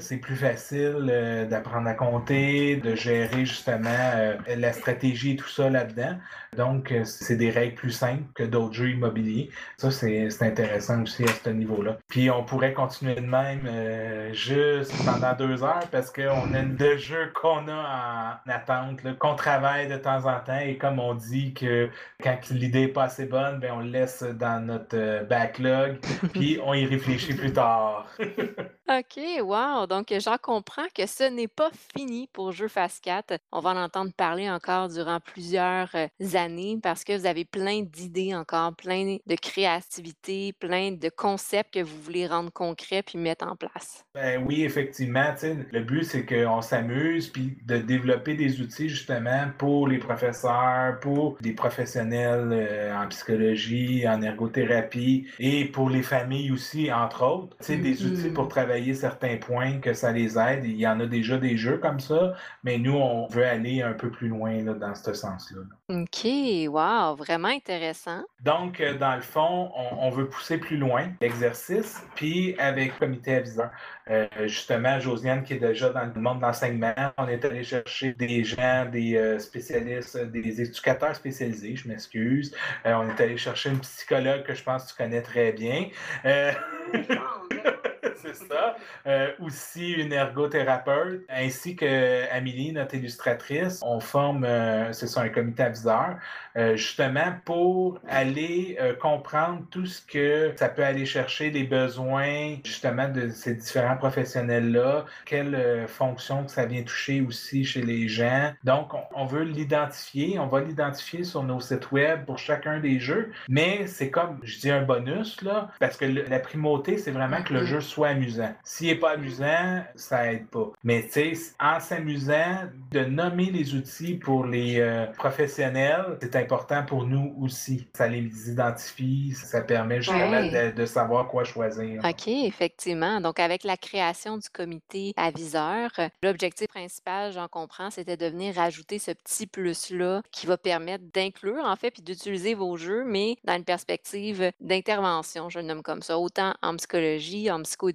c'est plus facile d'apprendre à compter, de gérer justement la stratégie et tout ça là-dedans. Donc, c'est des règles plus simples que d'autres jeux immobiliers. Ça, c'est intéressant aussi à ce niveau-là. Puis on pourrait continuer de même euh, juste pendant deux heures parce qu'on a deux jeux qu'on a en attente, qu'on travaille de temps en temps. Et comme on dit que quand l'idée n'est pas assez bonne, ben on le laisse dans notre euh, backlog, puis on y réfléchit plus tard. OK, wow! Donc, j'en comprends que ce n'est pas fini pour Jeux Fast 4. On va en entendre parler encore durant plusieurs euh, années parce que vous avez plein d'idées encore, plein de créativité, plein de concepts que vous voulez rendre concrets puis mettre en place. Ben oui, effectivement. Le but, c'est qu'on s'amuse puis de développer des outils justement pour les professeurs, pour des professionnels euh, en psychologie, en ergothérapie et pour les familles aussi, entre autres. sais, Des outils pour mm-hmm. Travailler certains points que ça les aide. Il y en a déjà des jeux comme ça, mais nous, on veut aller un peu plus loin là, dans ce sens-là. OK, wow, vraiment intéressant. Donc, euh, dans le fond, on, veut pousser plus loin l'exercice, puis avec le comité aviseur. Euh, justement, Josiane, qui est déjà dans le monde de l'enseignement, on est allé chercher des gens, des euh, spécialistes, des éducateurs spécialisés, je m'excuse. on est allé chercher une psychologue que je pense que tu connais très bien. c'est ça. Euh, aussi une ergothérapeute, ainsi que Amélie, notre illustratrice. On forme, euh, c'est ça, un comité aviseur, euh, justement pour aller comprendre tout ce que ça peut aller chercher, les besoins, justement, de ces différents professionnels-là, quelles fonctions que ça vient toucher aussi chez les gens. Donc, on, veut l'identifier, on va l'identifier sur nos sites web pour chacun des jeux, mais c'est comme, je dis un bonus, là, parce que la primauté, c'est vraiment que le mm-hmm. jeu soit amusant. S'il n'est pas amusant, ça aide pas. Mais tu sais, en s'amusant, de nommer les outils pour les euh, professionnels, c'est important pour nous aussi. Ça les identifie, ça permet justement de, savoir quoi choisir. OK, effectivement. Donc, avec la création du comité aviseur, l'objectif principal, j'en comprends, c'était de venir rajouter ce petit plus-là qui va permettre d'inclure, en fait, puis d'utiliser vos jeux, mais dans une perspective d'intervention, je le nomme comme ça, autant en psychologie, en psycho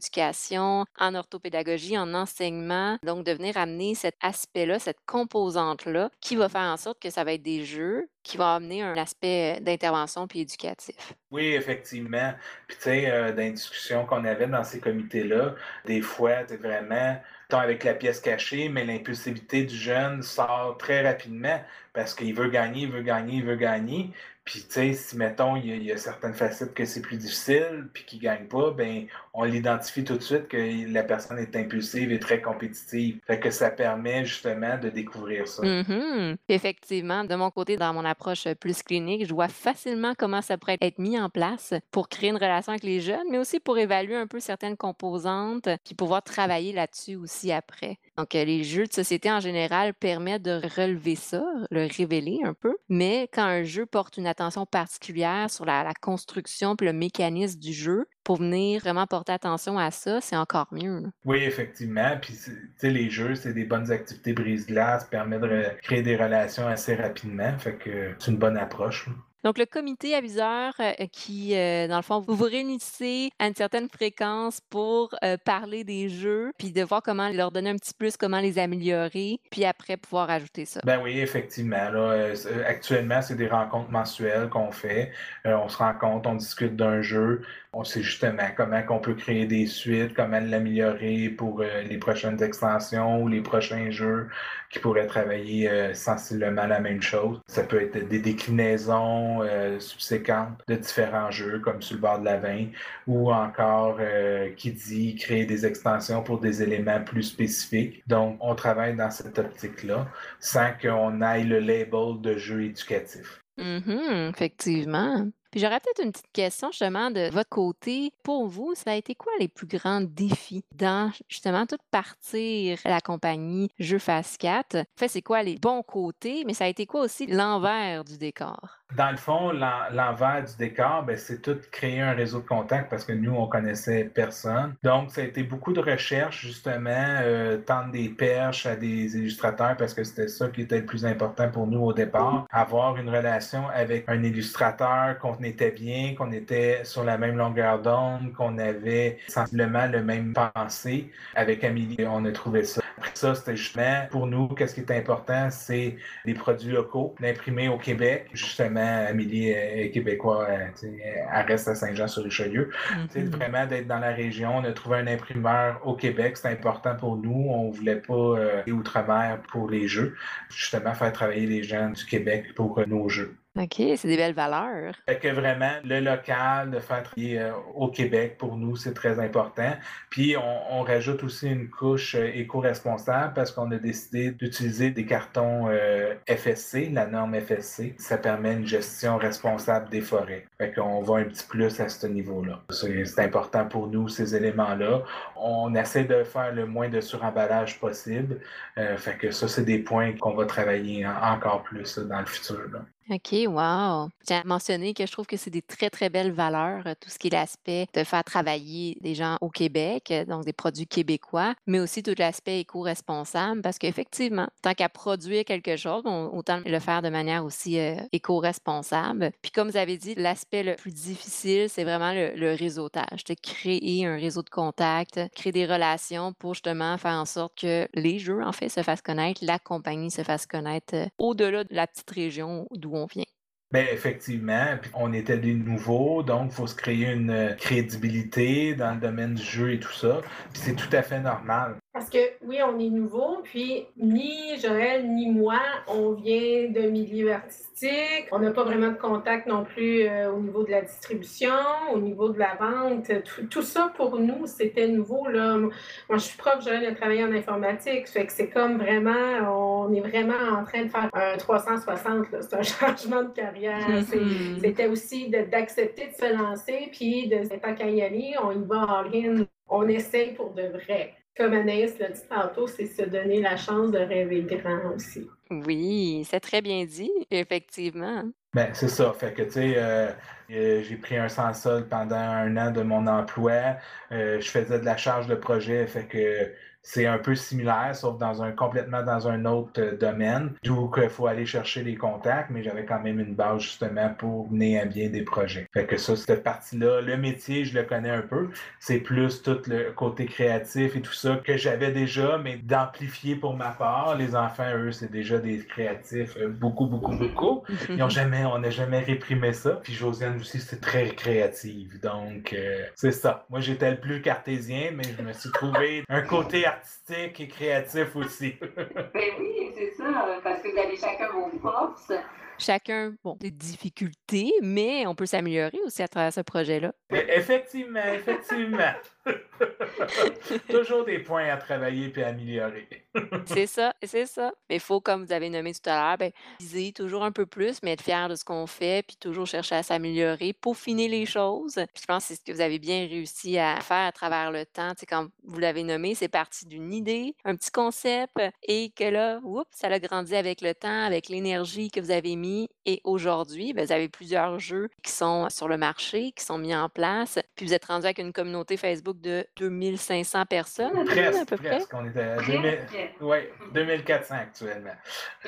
en orthopédagogie, en enseignement. Donc, de venir amener cet aspect-là, cette composante-là, qui va faire en sorte que ça va être des jeux qui vont amener un aspect d'intervention puis éducatif. Oui, effectivement. Puis, tu sais, euh, dans les discussions qu'on avait dans ces comités-là, des fois, tu vraiment avec la pièce cachée, mais l'impulsivité du jeune sort très rapidement parce qu'il veut gagner, il veut gagner, il veut gagner. Puis, tu sais, si, mettons, il y, a, certaines facettes que c'est plus difficile, puis qu'il ne gagne pas, ben on l'identifie tout de suite que la personne est impulsive et très compétitive. Fait que ça permet justement de découvrir ça. Mm-hmm. Effectivement, de mon côté, dans mon approche plus clinique, je vois facilement comment ça pourrait être mis en place pour créer une relation avec les jeunes, mais aussi pour évaluer un peu certaines composantes, puis pouvoir travailler là-dessus aussi après. Donc, euh, les jeux de société en général permettent de relever ça, le révéler un peu, mais quand un jeu porte une attention particulière sur la, construction puis le mécanisme du jeu, pour venir vraiment porter attention à ça, c'est encore mieux. Oui, effectivement. Puis, les jeux, c'est des bonnes activités brise-glace, permet de créer des relations assez rapidement. Fait que c'est une bonne approche. Donc, le comité aviseur euh, qui, euh, dans le fond, vous vous réunissez à une certaine fréquence pour euh, parler des jeux, puis de voir comment leur donner un petit plus, comment les améliorer, puis après pouvoir ajouter ça. Ben oui, effectivement. Là, actuellement, c'est des rencontres mensuelles qu'on fait. on se rencontre, on discute d'un jeu, on sait justement comment on peut créer des suites, comment l'améliorer pour les prochaines extensions ou les prochains jeux qui pourraient travailler sensiblement la même chose. Ça peut être des déclinaisons euh, subséquentes de différents jeux, comme sur le bord de la veine, ou encore euh, qui dit créer des extensions pour des éléments plus spécifiques. Donc, on travaille dans cette optique-là sans qu'on aille le label de jeu éducatif. Mm-hmm, effectivement. Puis j'aurais peut-être une petite question justement de votre côté. Pour vous, ça a été quoi les plus grands défis dans justement tout partir la compagnie Jeux Fast 4? En fait, c'est quoi les bons côtés, mais ça a été quoi aussi l'envers du décor? Dans le fond, l'envers du décor, ben, c'est tout créer un réseau de contacts parce que nous, on connaissait personne. Donc, ça a été beaucoup de recherches, justement, euh, tendre des perches à des illustrateurs parce que c'était ça qui était le plus important pour nous au départ. Avoir une relation avec un illustrateur qu'on était bien, qu'on était sur la même longueur d'onde, qu'on avait sensiblement le même pensée. Avec Amélie, on a trouvé ça. Après ça, c'était justement, pour nous, qu'est-ce qui est important, c'est les produits locaux, l'imprimer au Québec, justement Amélie est québécois, euh, elle reste à Saint-Jean-sur-Richelieu. Mm Vraiment d'être dans la région. On a trouvé un imprimeur au Québec, c'est important pour nous. On ne voulait pas euh, aller outre-mer pour les jeux. Justement, faire travailler les gens du Québec pour euh, nos jeux. OK, c'est des belles valeurs. Fait que vraiment, le local, de faire travailler euh, au Québec, pour nous, c'est très important. Puis, on, rajoute aussi une couche euh, éco-responsable parce qu'on a décidé d'utiliser des cartons euh, FSC, la norme FSC. Ça permet une gestion responsable des forêts. Fait qu'on va un petit plus à ce niveau-là. C'est important pour nous, ces éléments-là. On essaie de faire le moins de suremballage possible. fait que ça, c'est des points qu'on va travailler encore plus dans le futur. OK, wow! J'ai mentionné que je trouve que c'est des très, très belles valeurs, tout ce qui est l'aspect de faire travailler des gens au Québec, donc des produits québécois, mais aussi tout l'aspect éco-responsable, parce qu'effectivement, tant qu'à produire quelque chose, autant le faire de manière aussi éco-responsable. Puis comme vous avez dit, l'aspect le plus difficile, c'est vraiment le, réseautage, de créer un réseau de contacts, créer des relations pour justement faire en sorte que les jeux, en fait, se fassent connaître, la compagnie se fasse connaître au-delà de la petite région d'où on vient. Bien, effectivement, on était des nouveaux, donc il faut se créer une crédibilité dans le domaine du jeu et tout ça. Puis c'est tout à fait normal. Parce que oui, on est nouveau, puis ni Joël ni moi, on vient d'un milieu artistique. On n'a pas vraiment de contact non plus euh, au niveau de la distribution, au niveau de la vente. Tout, ça pour nous, c'était nouveau. Là. Moi, je suis prof, Joël a travaillé en informatique. Fait que c'est comme vraiment, on est vraiment en train de faire un 360. C'est un changement de carrière. Mm-hmm. C'était aussi d'accepter de, se lancer, puis de tant qu'à y aller, on y va en rien. On essaye pour de vrai comme Anaïs l'a dit tantôt, c'est se donner la chance de rêver grand aussi. Oui, c'est très bien dit, effectivement. Ben, c'est ça. Fait que, tu sais, euh, euh, j'ai pris un sans-sol pendant un an de mon emploi. Euh, je faisais de la charge de projet. Fait que c'est un peu similaire, sauf dans un complètement dans un autre euh, domaine, d'où il faut aller chercher les contacts, mais j'avais quand même une base justement pour mener à bien des projets. Fait que ça, cette partie-là, le métier, je le connais un peu. C'est plus tout le côté créatif et tout ça que j'avais déjà, mais d'amplifier pour ma part. Les enfants, eux, c'est déjà des créatifs, euh, beaucoup, beaucoup, beaucoup. Ils ont jamais, on n'a jamais réprimé ça. Puis Josiane aussi, c'est très créative. Donc, euh, c'est ça. Moi, j'étais le plus cartésien, mais je me suis trouvé un côté artistique et créatif aussi. ben oui, c'est ça, parce que vous avez chacun vos forces. Chacun, bon, des difficultés, mais on peut s'améliorer aussi à travers ce projet-là. Effectivement, effectivement. Toujours des points à travailler puis à améliorer. c'est ça, c'est ça. Mais il faut, comme vous avez nommé tout à l'heure, ben, viser toujours un peu plus, mais être fier de ce qu'on fait, puis toujours chercher à s'améliorer, peaufiner les choses. je pense que c'est ce que vous avez bien réussi à faire à travers le temps. Tu quand vous l'avez nommé, c'est parti d'une idée, un petit concept, et que là, oups, ça a grandi avec le temps, avec l'énergie que vous avez mis et aujourd'hui, ben, vous avez plusieurs jeux qui sont sur le marché, qui sont mis en place. Puis vous êtes rendu avec une communauté Facebook de 2500 personnes, à peu près, à Presque, peu près. presque. On est à 2000, Presque. ouais, 2400 actuellement.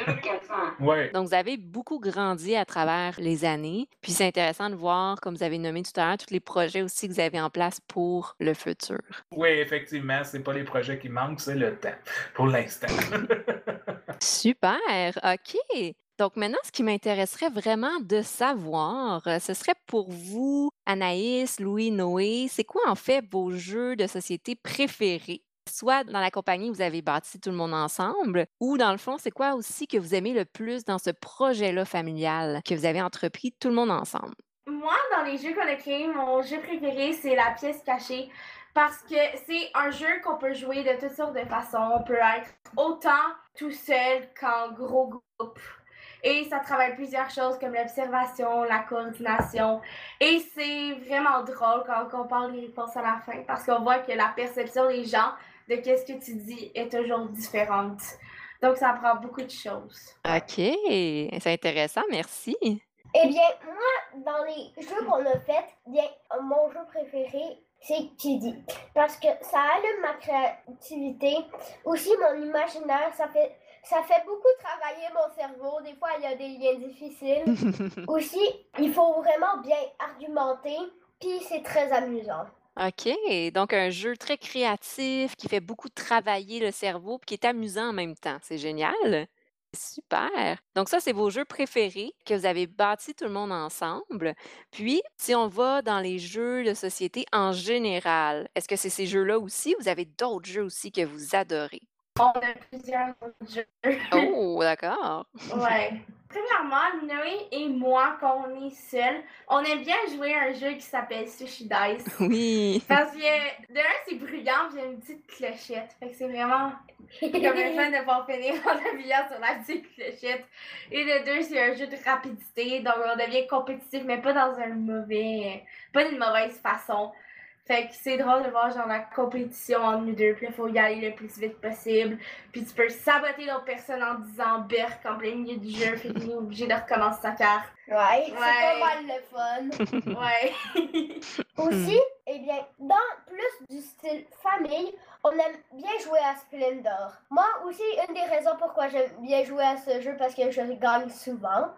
2400. Ouais. Donc, vous avez beaucoup grandi à travers les années. Puis c'est intéressant de voir, comme vous avez nommé tout à l'heure, tous les projets aussi que vous avez en place pour le futur. Oui, effectivement, c'est pas les projets qui manquent, c'est le temps, pour l'instant. Super, OK. Donc maintenant, ce qui m'intéresserait vraiment de savoir, euh, ce serait pour vous, Anaïs, Louis, Noé, c'est quoi en fait vos jeux de société préférés? Soit dans la compagnie, vous avez bâti tout le monde ensemble, ou dans le fond, c'est quoi aussi que vous aimez le plus dans ce projet-là familial que vous avez entrepris tout le monde ensemble? Moi, dans les jeux qu'on a créés, mon jeu préféré, c'est la pièce cachée. Parce que c'est un jeu qu'on peut jouer de toutes sortes de façons. On peut être autant tout seul qu'en gros groupe. Et ça travaille plusieurs choses comme l'observation, la coordination. Et c'est vraiment drôle quand on compare les réponses à la fin parce qu'on voit que la perception des gens de qu'est-ce que tu dis est toujours différente. Donc ça apprend beaucoup de choses. OK, c'est intéressant, merci. Eh bien, moi, dans les jeux qu'on a fait, bien, mon jeu préféré, c'est Kiddy. Parce que ça allume ma créativité. Aussi, mon imaginaire, ça fait, ça fait beaucoup travailler mon cerveau. Des fois, il y a des liens difficiles. Aussi, il faut vraiment bien argumenter. Puis, c'est très amusant. OK, donc un jeu très créatif qui fait beaucoup travailler le cerveau puis qui est amusant en même temps. C'est génial. Super. Donc ça, c'est vos jeux préférés que vous avez bâtis tout le monde ensemble. Puis, si on va dans les jeux de société en général, est-ce que c'est ces jeux-là aussi? Vous avez d'autres jeux aussi que vous adorez? On a plusieurs autres jeux. Oh, d'accord. Ouais. Premièrement, Noé et moi, quand on est seuls, on aime bien jouer à un jeu qui s'appelle Sushi Dice. Oui. Parce que, de un, c'est bruyant, puis il y a une petite clochette. Fait que c'est vraiment comme un fun de pouvoir finir en appuyant sur la petite clochette. Et le deux, c'est un jeu de rapidité, donc on devient compétitif, mais pas dans un mauvais. pas d'une mauvaise façon. Fait que c'est drôle de voir genre la compétition entre nous deux, puis il faut y aller le plus vite possible. Puis tu peux saboter l'autre personne en disant Berk en plein milieu du jeu, fait qu'il est obligé de recommencer sa carte. Ouais, c'est pas mal le fun. Ouais. Aussi, eh bien, dans plus du style famille, on aime bien jouer à Splendor. Moi aussi, une des raisons pourquoi j'aime bien jouer à ce jeu, parce que je gagne souvent.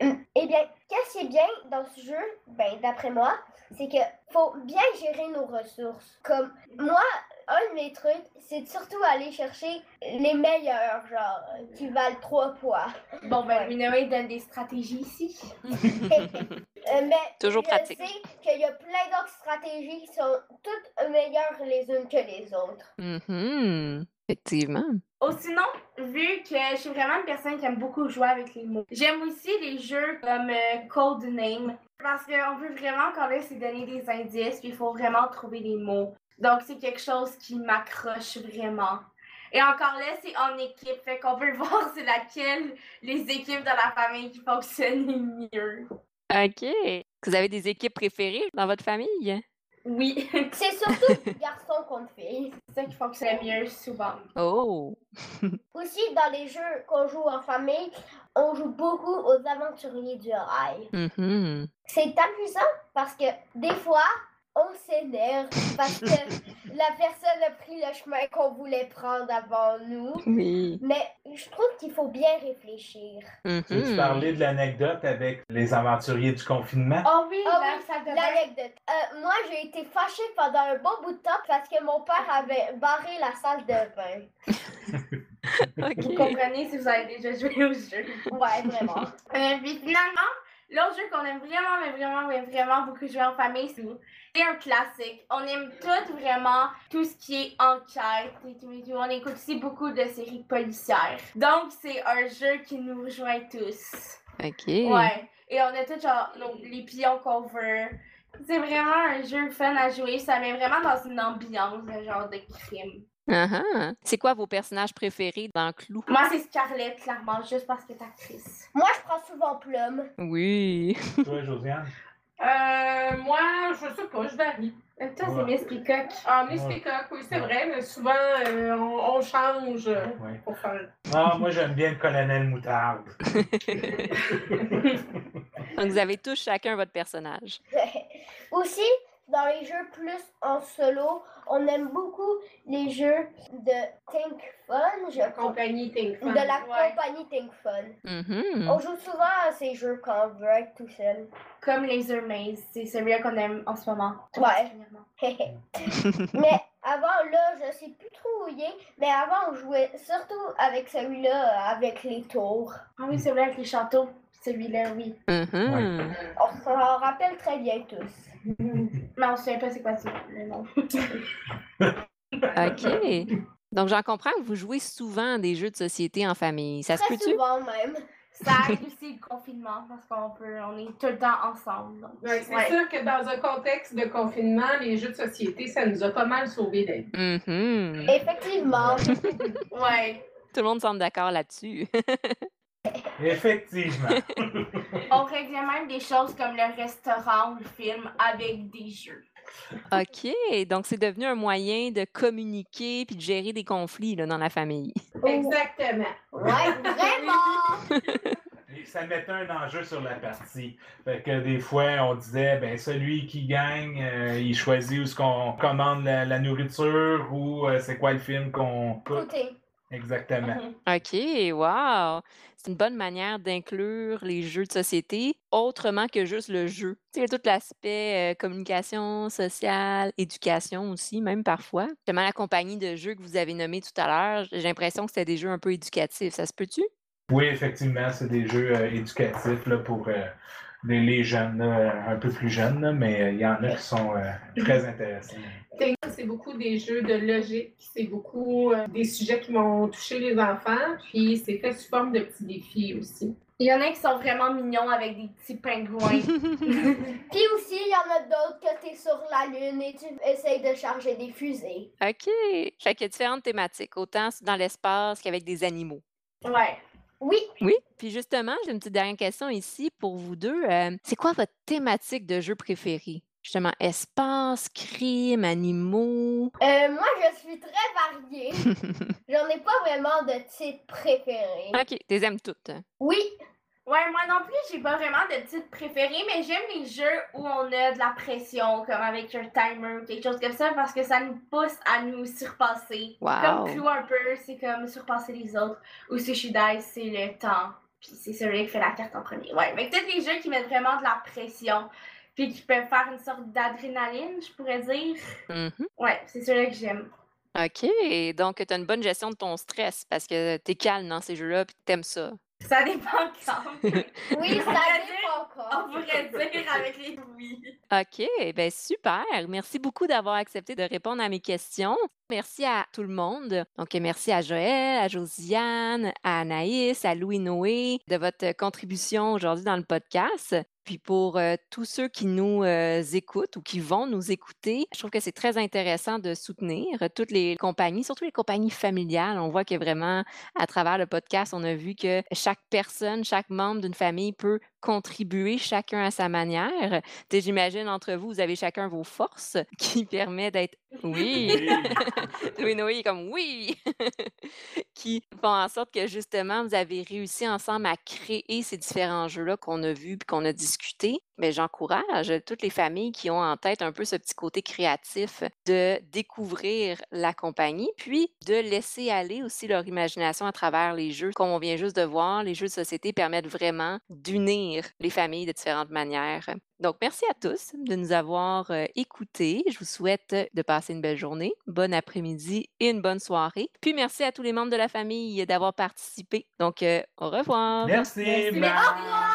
eh bien, qu'est-ce qui est bien dans ce jeu, ben, d'après moi, c'est que faut bien gérer nos ressources. Comme moi, un de mes trucs, c'est surtout aller chercher les meilleurs, genre, qui valent trois poids. bon, ben, Noé donne des stratégies ici. Euh, mais Toujours je pratique. sais qu'il y a plein d'autres stratégies qui sont toutes meilleures les unes que les autres. Mhm. Effectivement. Oh, sinon, vu que je suis vraiment une personne qui aime beaucoup jouer avec les mots, j'aime aussi les jeux comme euh, Code Name. Parce qu'on peut vraiment, quand même, se donner des indices, puis il faut vraiment trouver les mots. Donc, c'est quelque chose qui m'accroche vraiment. Et encore là, c'est en équipe, fait qu'on peut voir c'est laquelle les équipes dans la famille qui fonctionnent mieux. OK. Vous avez des équipes préférées dans votre famille? Oui, C'est surtout garçon contre fille. c'est ça qui fonctionne le mieux souvent. Oh! Aussi, dans les jeux qu'on joue en famille, on joue beaucoup aux aventuriers du rail. Mhm. C'est amusant parce que des fois, on s'énerve parce que la personne a pris le chemin qu'on voulait prendre avant nous. Oui. Mais je trouve qu'il faut bien réfléchir. Tu veux Mhm. parler de l'anecdote avec les aventuriers du confinement? Oh oui, Ah la oui. L'anecdote. Euh, moi, j'ai été fâchée pendant un bon bout de temps parce que mon père avait barré la salle de bain. Vous comprenez si vous avez déjà joué au jeu. Ouais, vraiment. Euh, finalement, l'autre jeu qu'on aime vraiment, mais vraiment, mais vraiment beaucoup jouer en famille, c'est un classique. On aime tout vraiment, tout ce qui est enquête et tout et tout. On écoute aussi beaucoup de séries policières. Donc, c'est un jeu qui nous rejoint tous. OK. Ouais. Et on a tous genre nos- les pions qu'on veut. C'est vraiment un jeu fun à jouer. Ça met vraiment dans une ambiance de genre de crime. Ah ah. C'est quoi vos personnages préférés dans Clou? Moi, c'est Scarlett, clairement, juste parce que t'es actrice. Moi, je prends souvent Plum. Oui. Toi, Josiane? Euh, moi, je sais pas, je varie. Euh, Toi, c'est Ouais. Miss Peacock. Ah, Miss Ouais. Peacock, oui, c'est vrai, mais souvent, euh, on, on change euh, Ouais. pour faire. Ah, moi, j'aime bien le colonel Moutarde. Donc, vous avez tous chacun votre personnage. Aussi, dans les jeux plus en solo, on aime beaucoup les jeux de Think Fun, je La crois, compagnie Think Fun. de la Ouais. compagnie Think Fun. Mhm. On joue souvent à ces jeux quand on veut être tout seul. Comme Laser Maze. C'est celui-là qu'on aime en ce moment. Ouais. mais avant, là, je sais plus trop où il est, mais avant, on jouait surtout avec celui-là, euh, avec les tours. Ah oui, c'est vrai, avec les châteaux. Celui-là, oui. Mhm. On s'en rappelle très bien tous. Mais on se souvient pas c'est quoi c'est le nom. OK. Donc, j'en comprends que vous jouez souvent à des jeux de société en famille. Ça se peut-tu? souvent même. Ça aide aussi le confinement parce qu'on peut, on est tout le temps ensemble. donc, Ouais, c'est ouais. sûr que dans un contexte de confinement, les jeux de société, ça nous a pas mal sauvé la vie. Mhm. Effectivement. Ouais. Tout le monde semble d'accord là-dessus. Effectivement. On réglait même des choses comme le restaurant ou le film avec des jeux. OK. Donc, c'est devenu un moyen de communiquer puis de gérer des conflits là, dans la famille. Exactement. Ouais, vraiment. Ça mettait un enjeu sur la partie. Fait que des fois, on disait, ben celui qui gagne, euh, il choisit où est-ce qu'on commande la, la nourriture ou euh, c'est quoi le film qu'on écoute. Écoutez, Exactement. OK, wow! C'est une bonne manière d'inclure les jeux de société autrement que juste le jeu. Tu sais, tout l'aspect euh, communication sociale, éducation aussi, même parfois. Justement, la compagnie de jeux que vous avez nommé tout à l'heure, j'ai l'impression que c'était des jeux un peu éducatifs. Ça se peut-tu? Oui, effectivement, c'est des jeux euh, éducatifs là, pour euh, les, les jeunes, là, un peu plus jeunes, là, mais euh, il y en a qui sont euh, très intéressants. C'est beaucoup des jeux de logique, c'est beaucoup euh, des sujets qui vont toucher les enfants, puis c'est fait sous forme de petits défis aussi. Il y en a qui sont vraiment mignons avec des petits pingouins. Puis aussi, il y en a d'autres que t'es sur la Lune et tu essayes de charger des fusées. OK. Fait qu'il y a différentes thématiques, autant dans l'espace qu'avec des animaux. ouais. Oui, Oui, puis justement, j'ai une petite dernière question ici pour vous deux. Euh, c'est quoi votre thématique de jeu préférée? Justement, espace, crime, animaux? euh, moi je suis très variée. J'en ai pas vraiment de titre préféré. OK, les aimes toutes. Oui, Ouais, moi non plus, j'ai pas vraiment de titre préféré, mais j'aime les jeux où on a de la pression, comme avec un timer ou quelque chose comme ça, parce que ça nous pousse à nous surpasser. Wow. Comme Clou un peu, c'est comme surpasser les autres. Ou Sushi Dice, c'est le temps. Puis c'est celui qui fait la carte en premier. Ouais, mais peut-être les jeux qui mettent vraiment de la pression. Puis qui peuvent faire une sorte d'adrénaline, je pourrais dire. Mhm. Ouais, c'est celui que j'aime. OK, donc tu as une bonne gestion de ton stress parce que tu es calme dans ces jeux-là puis t'aimes ça. Ça dépend quand. oui, ça pourrait dépend On encore. pourrait dire avec les oui. OK, ben super. Merci beaucoup d'avoir accepté de répondre à mes questions. Merci à tout le monde. Donc, merci à Joël, à Josiane, à Anaïs, à Louis-Noé de votre contribution aujourd'hui dans le podcast. Puis pour tous ceux qui nous écoutent ou qui vont nous écouter, je trouve que c'est très intéressant de soutenir toutes les compagnies, surtout les compagnies familiales. On voit que vraiment, à travers le podcast, on a vu que chaque personne, chaque membre d'une famille peut contribuer chacun à sa manière. J'imagine entre vous, vous avez chacun vos forces qui permettent d'être oui. Louis Noé comme oui, qui font en sorte que justement, vous avez réussi ensemble à créer ces différents jeux-là qu'on a vus puis qu'on a discuté. Mais j'encourage toutes les familles qui ont en tête un peu ce petit côté créatif de découvrir la compagnie, puis de laisser aller aussi leur imagination à travers les jeux. Comme on vient juste de voir, les jeux de société permettent vraiment d'unir les familles de différentes manières. Donc, merci à tous de nous avoir euh, écoutés. Je vous souhaite de passer une belle journée, bon après-midi et une bonne soirée. Puis, merci à tous les membres de la famille d'avoir participé. Donc, euh, au revoir. Merci, Merci. bye. Au revoir!